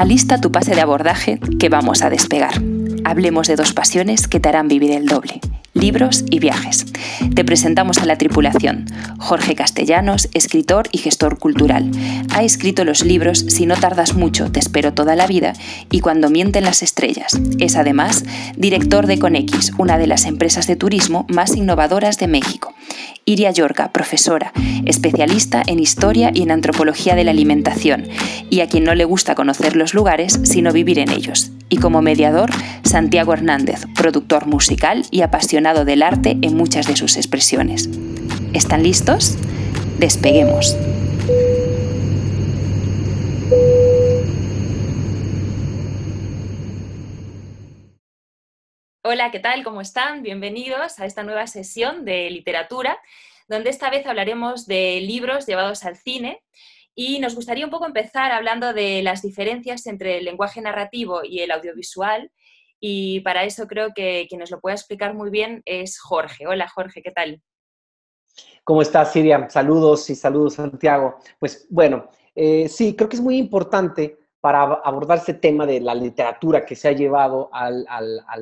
Alista tu pase de abordaje que vamos a despegar. Hablemos de dos pasiones que te harán vivir el doble, libros y viajes. Te presentamos a la tripulación. Jorge Castellanos, escritor y gestor cultural. Ha escrito los libros Si no tardas mucho, te espero toda la vida y Cuando mienten las estrellas. Es además director de Conex, una de las empresas de turismo más innovadoras de México. Iria Yorca, profesora, especialista en historia y en antropología de la alimentación, y a quien no le gusta conocer los lugares, sino vivir en ellos. Y como mediador, Santiago Hernández, productor musical y apasionado del arte en muchas de sus expresiones. ¿Están listos? Despeguemos. Hola, ¿qué tal? ¿Cómo están? Bienvenidos a esta nueva sesión de literatura, donde esta vez hablaremos de libros llevados al cine y nos gustaría un poco empezar hablando de las diferencias entre el lenguaje narrativo y el audiovisual. Y para eso creo que quien nos lo puede explicar muy bien es Jorge. Hola Jorge, ¿qué tal? ¿Cómo estás, Siria? Saludos y saludos, Santiago. Pues bueno, eh, sí, creo que es muy importante para abordar ese tema de la literatura que se ha llevado al,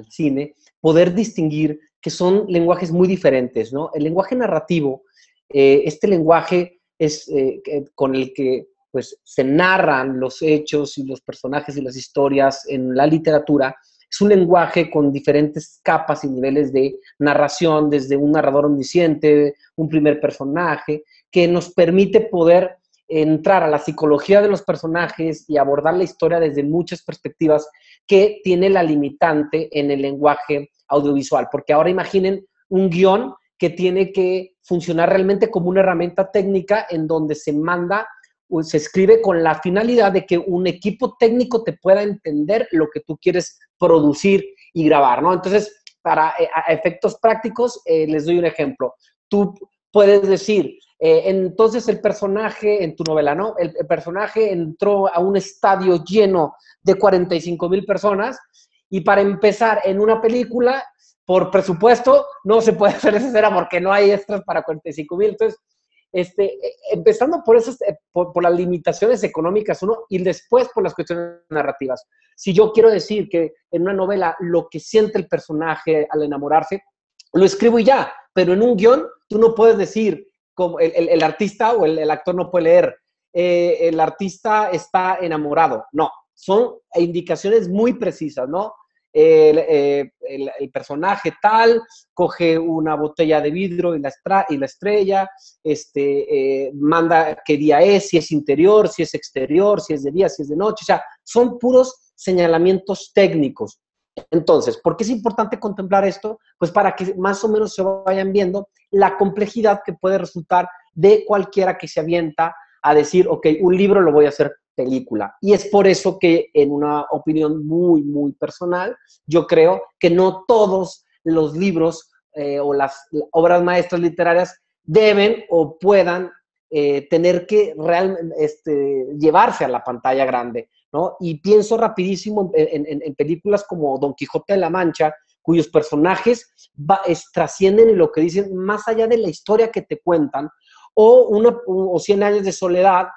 cine, poder distinguir que son lenguajes muy diferentes, ¿no? El lenguaje narrativo, eh, este lenguaje es eh, con el que pues, se narran los hechos y los personajes y las historias en la literatura, es un lenguaje con diferentes capas y niveles de narración, desde un narrador omnisciente, un primer personaje, que nos permite poder entrar a la psicología de los personajes y abordar la historia desde muchas perspectivas que tiene la limitante en el lenguaje audiovisual. Porque ahora imaginen un guion que tiene que funcionar realmente como una herramienta técnica en donde se manda o se escribe con la finalidad de que un equipo técnico te pueda entender lo que tú quieres producir y grabar, ¿no? Entonces, para eh, efectos prácticos, eh, les doy un ejemplo. Tú puedes decir, eh, entonces el personaje en tu novela, ¿no? El, personaje entró a un estadio lleno de 45 mil personas y para empezar en una película, por presupuesto, no se puede hacer esa escena porque no hay extras para 45 mil. Entonces, este, eh, empezando por, esas, eh, por, las limitaciones económicas, uno, y después por las cuestiones narrativas. Si yo quiero decir que en una novela lo que siente el personaje al enamorarse, lo escribo y ya, pero en un guion tú no puedes decir, como el, artista o el, actor no puede leer, eh, el artista está enamorado. No, son indicaciones muy precisas, ¿no? El, eh, personaje tal coge una botella de vidrio y la, y la estrella, este, eh, manda qué día es, si es interior, si es exterior, si es de día, si es de noche, o sea, son puros señalamientos técnicos. Entonces, ¿por qué es importante contemplar esto? Pues para que más o menos se vayan viendo la complejidad que puede resultar de cualquiera que se avienta a decir, ok, un libro lo voy a hacer película. Y es por eso que, en una opinión muy, muy personal, yo creo que no todos los libros eh, o las obras maestras literarias deben o puedan eh, tener que realmente este, llevarse a la pantalla grande. ¿no? Y pienso rapidísimo en, películas como Don Quijote de la Mancha, cuyos personajes trascienden en lo que dicen más allá de la historia que te cuentan, o, una, o 100 años de soledad,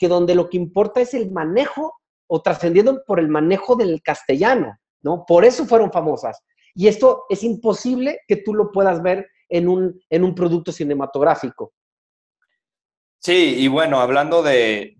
que donde lo que importa es el manejo, o trascendiendo por el manejo del castellano, ¿no? Por eso fueron famosas. Y esto es imposible que tú lo puedas ver en un, en un producto cinematográfico. Sí, y bueno, hablando de,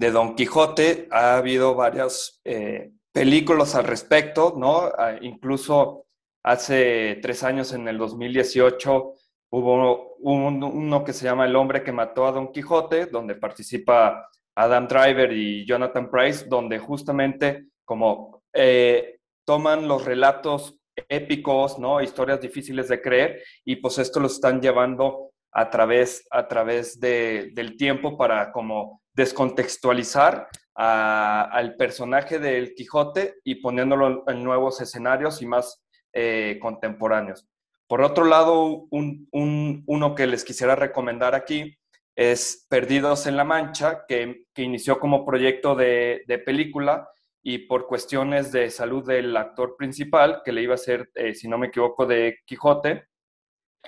de Don Quijote, ha habido varias eh, películas al respecto, ¿no? Ah, incluso hace tres años, en el 2018, hubo uno que se llama El hombre que mató a Don Quijote, donde participa Adam Driver y Jonathan Price, donde justamente como eh, toman los relatos épicos, ¿no? Historias difíciles de creer, y pues esto lo están llevando a través, a través del tiempo para como descontextualizar al personaje del Quijote y poniéndolo en nuevos escenarios y más eh, contemporáneos. Por otro lado, uno que les quisiera recomendar aquí es Perdidos en la Mancha, que, inició como proyecto de, película y por cuestiones de salud del actor principal, que le iba a ser, eh, si no me equivoco, de Quijote,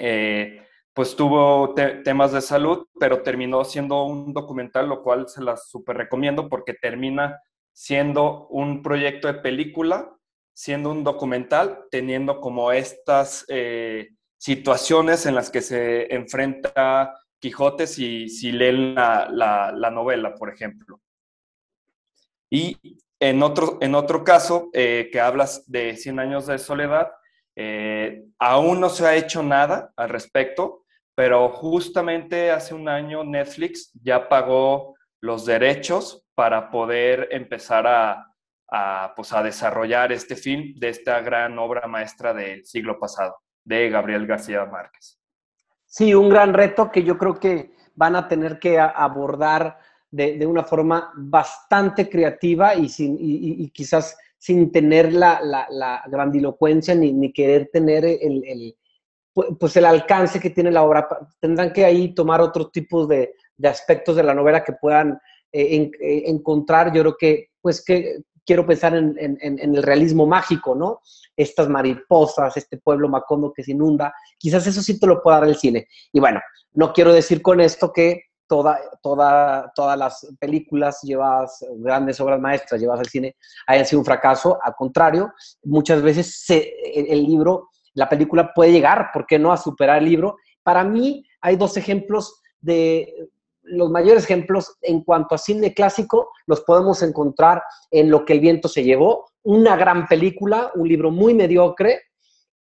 eh, pues tuvo temas de salud, pero terminó siendo un documental, lo cual se las super recomiendo porque termina siendo un proyecto de película, siendo un documental, teniendo como estas eh, situaciones en las que se enfrenta Quijote si, si leen la, novela, por ejemplo. Y en otro, en otro caso, eh, que hablas de 100 años de soledad, eh, aún no se ha hecho nada al respecto, pero justamente hace un año Netflix ya pagó los derechos para poder empezar a, pues a desarrollar este film de esta gran obra maestra del siglo pasado, de Gabriel García Márquez. Sí, un gran reto que yo creo que van a tener que abordar de, una forma bastante creativa y, sin, y, quizás sin tener la, la, grandilocuencia ni, ni, querer tener el, pues el alcance que tiene la obra. Tendrán que ahí tomar otros tipos de, de aspectos de la novela que puedan eh, eh, encontrar. Yo creo que, pues que quiero pensar en, el realismo mágico, ¿no? Estas mariposas, este pueblo macondo que se inunda, quizás eso sí te lo pueda dar el cine. Y bueno, no quiero decir con esto que toda, toda, todas las películas llevadas, grandes obras maestras llevadas al cine, hayan sido un fracaso. Al contrario, muchas veces el, libro, la película puede llegar, ¿por qué no?, a superar el libro. Para mí hay dos ejemplos de los mayores ejemplos en cuanto a cine clásico los podemos encontrar en Lo que el viento se llevó, una gran película, un libro muy mediocre,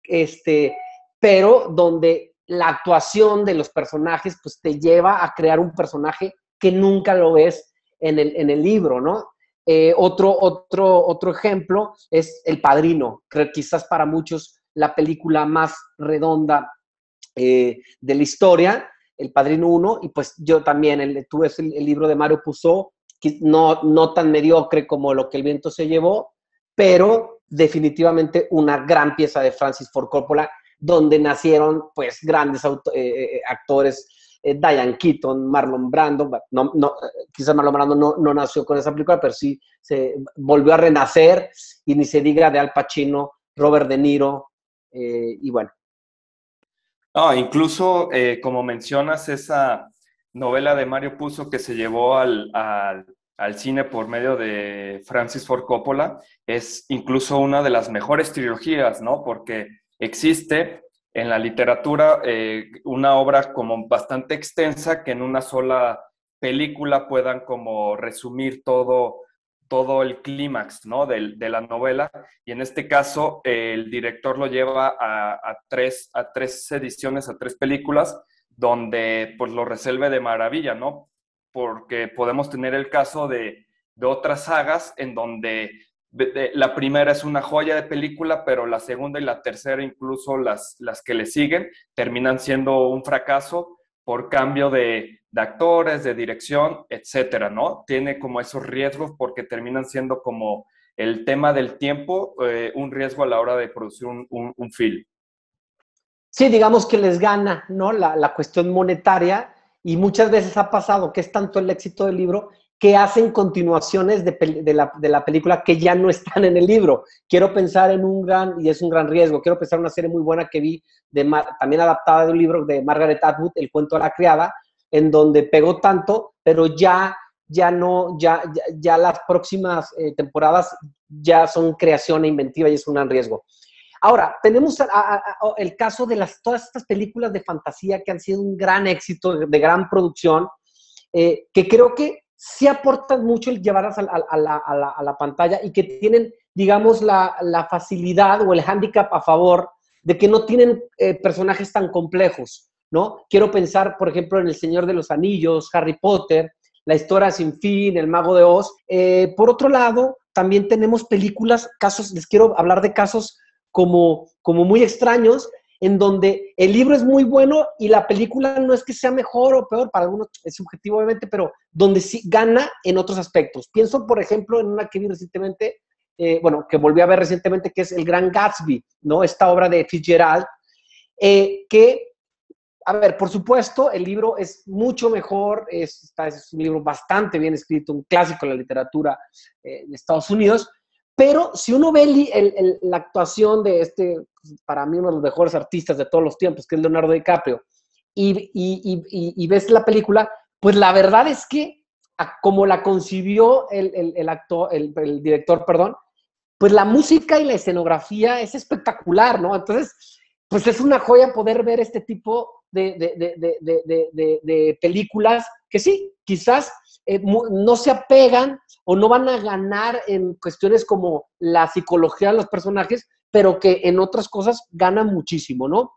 este, pero donde la actuación de los personajes pues te lleva a crear un personaje que nunca lo ves en el, en el libro, ¿no? Eh, otro, otro, otro ejemplo es El Padrino, quizás para muchos la película más redonda eh, de la historia, el Padrino 1, y pues yo también, el, tuve el, el libro de Mario Puzo, no, no tan mediocre como lo que el viento se llevó, pero definitivamente una gran pieza de Francis Ford Coppola, donde nacieron pues grandes eh, eh, actores, eh, Diane Keaton, Marlon Brando, no, no, quizás Marlon Brando no, no, nació con esa película, pero sí se volvió a renacer, y ni se diga de Al Pacino, Robert De Niro, y bueno, no, incluso, eh, como mencionas, esa novela de Mario Puzo que se llevó al, cine por medio de Francis Ford Coppola es incluso una de las mejores trilogías, ¿no? Porque existe en la literatura eh, una obra como bastante extensa que en una sola película puedan como resumir todo todo el clímax ¿no? de, la novela y en este caso el director lo lleva a, tres, a tres ediciones, a tres películas, donde pues lo resuelve de maravilla, ¿no? Porque podemos tener el caso de, otras sagas en donde la primera es una joya de película, pero la segunda y la tercera, incluso las, las que le siguen, terminan siendo un fracaso por cambio de, de actores, de dirección, etcétera, ¿no? Tiene como esos riesgos porque terminan siendo como el tema del tiempo, eh, un riesgo a la hora de producir un, un, film. Sí, digamos que les gana, ¿no? La, la, cuestión monetaria y muchas veces ha pasado que es tanto el éxito del libro que hacen continuaciones de, de, la, de, la, película que ya no están en el libro. Quiero pensar en un gran, y es un gran riesgo, quiero pensar en una serie muy buena que vi, de, también adaptada de un libro de Margaret Atwood, El cuento de la criada, en donde pegó tanto, pero ya, ya no, ya, ya, las próximas eh, temporadas ya son creación e inventiva y es un gran riesgo. Ahora, tenemos el caso de las, todas estas películas de fantasía que han sido un gran éxito, de, gran producción, eh, que creo que sí aportan mucho el llevarlas a, la, pantalla y que tienen, digamos, la, facilidad o el hándicap a favor de que no tienen eh, personajes tan complejos. ¿No? Quiero pensar, por ejemplo, en El Señor de los Anillos, Harry Potter, La Historia Sin Fin, El Mago de Oz. Eh, por otro lado, también tenemos películas, casos, les quiero hablar de casos como, como muy extraños, en donde el libro es muy bueno y la película no es que sea mejor o peor, para algunos es subjetivo obviamente, pero donde sí gana en otros aspectos. Pienso, por ejemplo, en una que vi recientemente, eh, bueno, que volví a ver recientemente, que es El Gran Gatsby, ¿no? Esta obra de Fitzgerald, eh, que a ver, por supuesto, el libro es mucho mejor, es, un libro bastante bien escrito, un clásico de la literatura eh, de Estados Unidos, pero si uno ve la actuación de este, para mí uno de los mejores artistas de todos los tiempos, que es Leonardo DiCaprio, y, ves la película, pues la verdad es que como la concibió el, actor, el, director, perdón, pues la música y la escenografía es espectacular, ¿no? Entonces, pues es una joya poder ver este tipo de, películas que sí, quizás eh, no se apegan o no van a ganar en cuestiones como la psicología de los personajes, pero que en otras cosas ganan muchísimo, ¿no?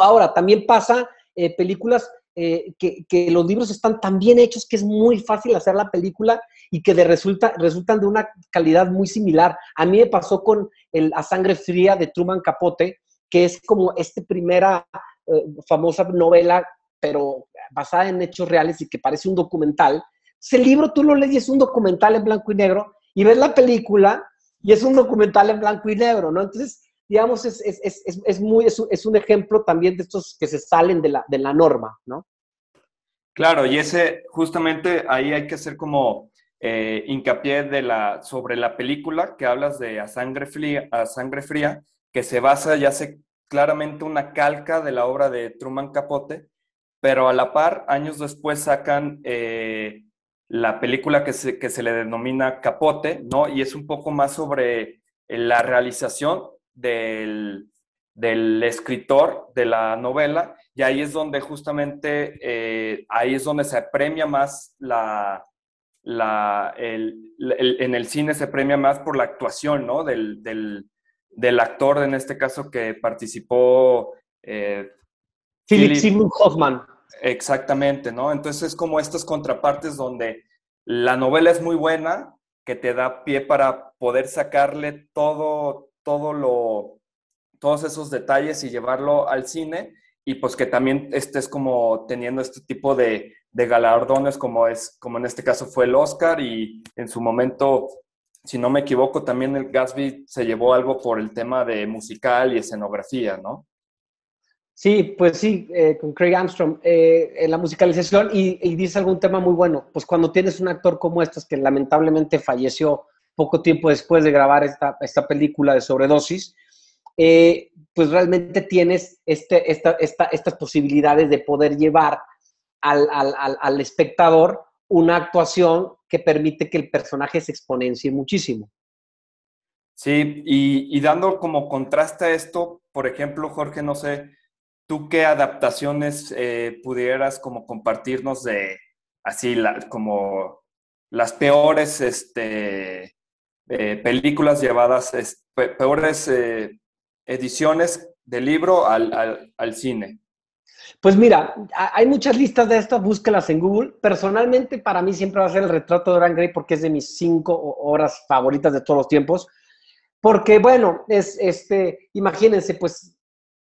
Ahora, también pasa eh, películas eh, que, los libros están tan bien hechos que es muy fácil hacer la película y que de resulta, resultan de una calidad muy similar. A mí me pasó con el A Sangre Fría de Truman Capote, que es como esta primera eh, famosa novela, pero basada en hechos reales y que parece un documental. Ese libro tú lo lees y es un documental en blanco y negro, y ves la película y es un documental en blanco y negro, ¿no? Entonces, digamos, es, es, es, es muy, es, un ejemplo también de estos que se salen de la, de la norma, ¿no? Claro, y ese, justamente ahí hay que hacer como eh, hincapié de la, sobre la película que hablas de A Sangre, Fría, a Sangre Fría, que se basa ya hace claramente una calca de la obra de Truman Capote, pero a la par, años después sacan eh, la película que se, que se le denomina Capote, ¿no? Y es un poco más sobre la realización del, escritor de la novela, y ahí es donde justamente, eh, ahí es donde se premia más la, la en el cine se premia más por la actuación, ¿no? Del, del, actor, en este caso, que participó. Eh, Philip Seymour Hoffman. Exactamente, ¿no? Entonces es como estas contrapartes donde la novela es muy buena, que te da pie para poder sacarle todo, todo lo, todos esos detalles y llevarlo al cine y pues que también estés como teniendo este tipo de, de galardones como es, como en este caso fue el Oscar y en su momento, si no me equivoco, también el Gatsby se llevó algo por el tema de musical y escenografía, ¿no? Sí, pues sí, eh, con Craig Armstrong, eh, en la musicalización y, dice algún tema muy bueno, pues cuando tienes un actor como estos que lamentablemente falleció poco tiempo después de grabar esta, esta película de sobredosis, eh, pues realmente tienes este, esta, esta, estas posibilidades de poder llevar al, al, al, espectador una actuación que permite que el personaje se exponencie muchísimo. Sí, y, dando como contraste a esto, por ejemplo, Jorge, no sé, ¿tú qué adaptaciones eh, pudieras como compartirnos de así como las peores este, eh, películas llevadas, peores eh, ediciones del libro al, cine? Pues mira, hay muchas listas de estas, búsquelas en Google. Personalmente, para mí siempre va a ser el retrato de Dorian Gray porque es de mis cinco horas favoritas de todos los tiempos. Porque, bueno, es este, imagínense, pues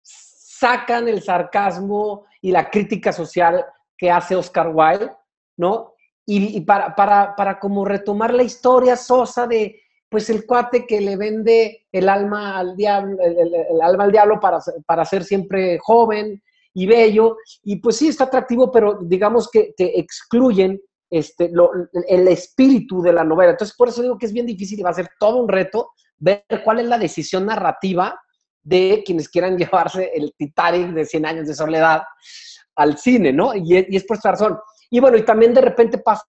sacan el sarcasmo y la crítica social que hace Oscar Wilde, ¿no? y, para, para, para, como retomar la historia sosa de, pues, el cuate que le vende el alma al diablo, el, alma al diablo para, para ser siempre joven y bello, y pues sí, está atractivo, pero digamos que, que excluyen este, el espíritu de la novela. Entonces, por eso digo que es bien difícil y va a ser todo un reto ver cuál es la decisión narrativa de quienes quieran llevarse el Titanic de 100 años de soledad al cine, ¿no? Y, es por esta razón. Y bueno, y también de repente pasa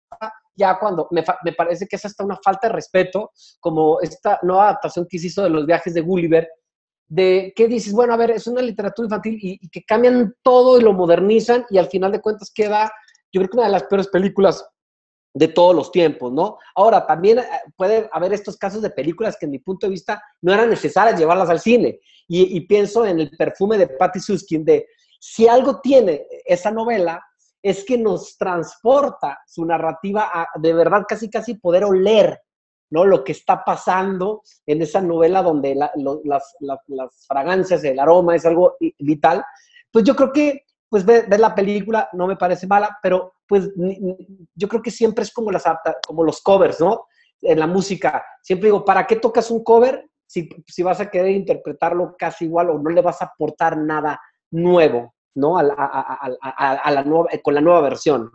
ya cuando me, me, parece que es hasta una falta de respeto, como esta nueva adaptación que se hizo de los viajes de Gulliver, de que dices, bueno, a ver, es una literatura infantil y, que cambian todo y lo modernizan y al final de cuentas queda, yo creo que una de las peores películas de todos los tiempos, ¿no? Ahora, también eh, puede haber estos casos de películas que en mi punto de vista no eran necesarias llevarlas al cine. Y, y pienso en el perfume de Patty Suskin, de si algo tiene esa novela, es que nos transporta su narrativa a de verdad casi casi poder oler ¿no? lo que está pasando en esa novela donde las, las, fragancias, el aroma es algo vital. Pues yo creo que pues ver, la película no me parece mala, pero pues yo creo que siempre es como, las, como los covers, ¿no? En la música. Siempre digo, ¿para qué tocas un cover si, si vas a querer interpretarlo casi igual o no le vas a aportar nada nuevo? ¿no? A, la nueva, con la nueva versión.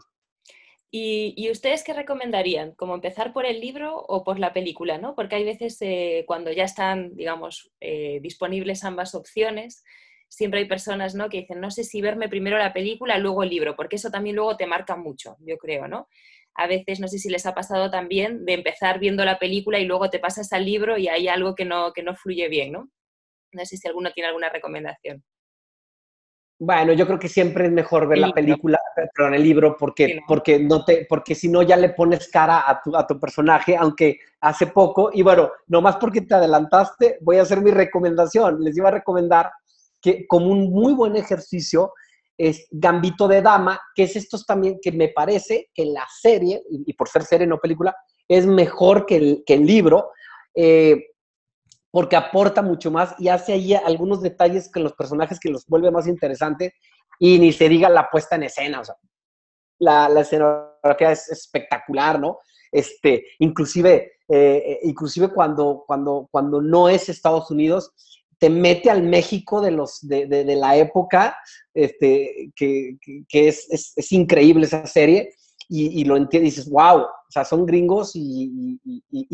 ¿Y, ustedes qué recomendarían? ¿Como empezar por el libro o por la película? ¿no? Porque hay veces eh, cuando ya están, digamos, eh, disponibles ambas opciones, siempre hay personas ¿no? que dicen, no sé si verme primero la película, luego el libro, porque eso también luego te marca mucho, yo creo, ¿no? a veces, no sé si les ha pasado también, de empezar viendo la película y luego te pasas al libro y hay algo que no, que no fluye bien, ¿no? No sé si alguno tiene alguna recomendación. Bueno, yo creo que siempre es mejor ver la película, pero en el libro, porque, porque, no te, porque si no ya le pones cara a tu, a tu personaje, aunque hace poco, y bueno, nomás porque te adelantaste, voy a hacer mi recomendación. Les iba a recomendar que como un muy buen ejercicio es Gambito de Dama, que es esto también que me parece que la serie, y, por ser serie no película, es mejor que el, que el libro. Eh, porque aporta mucho más y hace ahí algunos detalles con los personajes que los vuelve más interesantes y ni se diga la puesta en escena, o sea, la, la escenografía es espectacular, ¿no? Este, inclusive, eh, inclusive cuando, cuando, cuando no es Estados Unidos, te mete al México de, los, de, de, la época, este, que, que es, es, increíble esa serie, y, lo entiendes, dices, wow, o sea, son gringos y,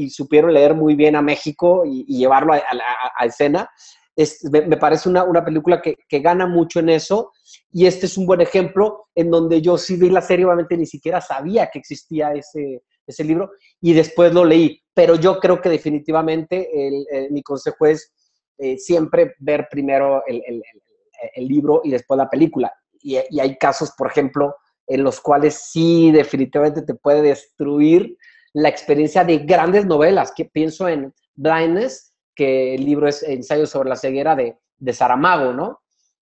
supieron leer muy bien a México y, llevarlo a, escena. Es, me, parece una, una película que, que, gana mucho en eso y este es un buen ejemplo en donde yo sí vi la serie, obviamente ni siquiera sabía que existía ese, ese libro y después lo leí, pero yo creo que definitivamente el, eh, mi consejo es eh, siempre ver primero el, el, el, libro y después la película. Y, y hay casos, por ejemplo, en los cuales sí definitivamente te puede destruir la experiencia de grandes novelas, que pienso en Blindness, que el libro es Ensayo sobre la ceguera de, de Saramago, ¿no?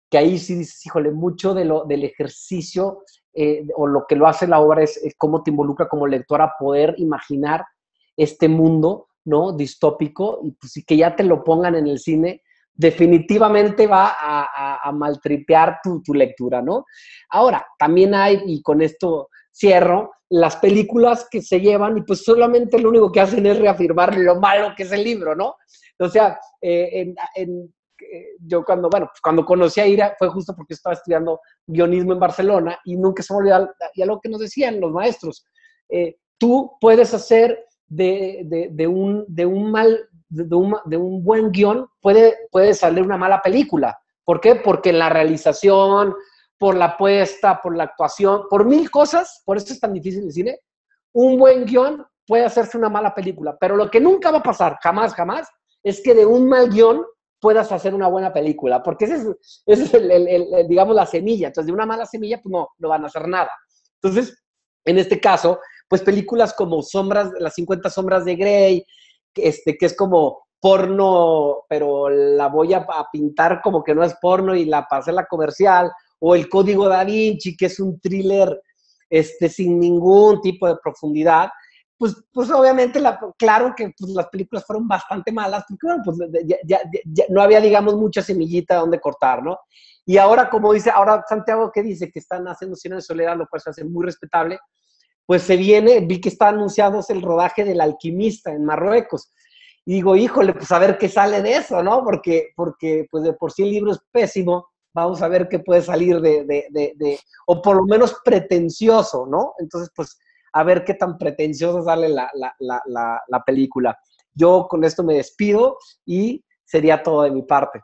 Que ahí sí dices, híjole, mucho de lo, del ejercicio eh, o lo que lo hace la obra es, cómo te involucra como lector a poder imaginar este mundo, ¿no? Distópico, y pues que ya te lo pongan en el cine, definitivamente va a, maltripear tu, lectura, ¿no? Ahora, también hay, y con esto cierro, las películas que se llevan y pues solamente lo único que hacen es reafirmar lo malo que es el libro, ¿no? O sea, eh, eh, yo cuando, bueno, pues cuando conocí a Ira fue justo porque estaba estudiando guionismo en Barcelona y nunca se me olvidó ya lo que nos decían los maestros. Eh, tú puedes hacer de un mal de un, de un buen guion puede, puede salir una mala película. ¿Por qué? Porque la realización, por la apuesta, por la actuación, por mil cosas, por eso es tan difícil el cine, un buen guion puede hacerse una mala película. Pero lo que nunca va a pasar, jamás, jamás, es que de un mal guion puedas hacer una buena película, porque ese es, es el, digamos, la semilla. Entonces, de una mala semilla, pues no, no van a hacer nada. Entonces, en este caso, pues películas como Sombras, las 50 sombras de Grey, este, que es como porno, pero la voy a, pintar como que no es porno y la pasé la comercial, o El Código Da Vinci, que es un thriller este, sin ningún tipo de profundidad, pues, pues obviamente, la, claro que pues, las películas fueron bastante malas, porque pues ya, no había, digamos, mucha semillita donde cortar, ¿no? Y ahora, como dice, ahora Santiago, ¿qué dice? Que están haciendo Cine de Soledad, lo cual se hace muy respetable, pues se viene, vi que está anunciado el rodaje del alquimista en Marruecos. Digo, híjole, pues a ver qué sale de eso, ¿no? Porque, porque pues de por sí el libro es pésimo, vamos a ver qué puede salir de, de, de, o por lo menos pretencioso, ¿no? Entonces, pues a ver qué tan pretencioso sale la, la, la, la película. Yo con esto me despido y sería todo de mi parte.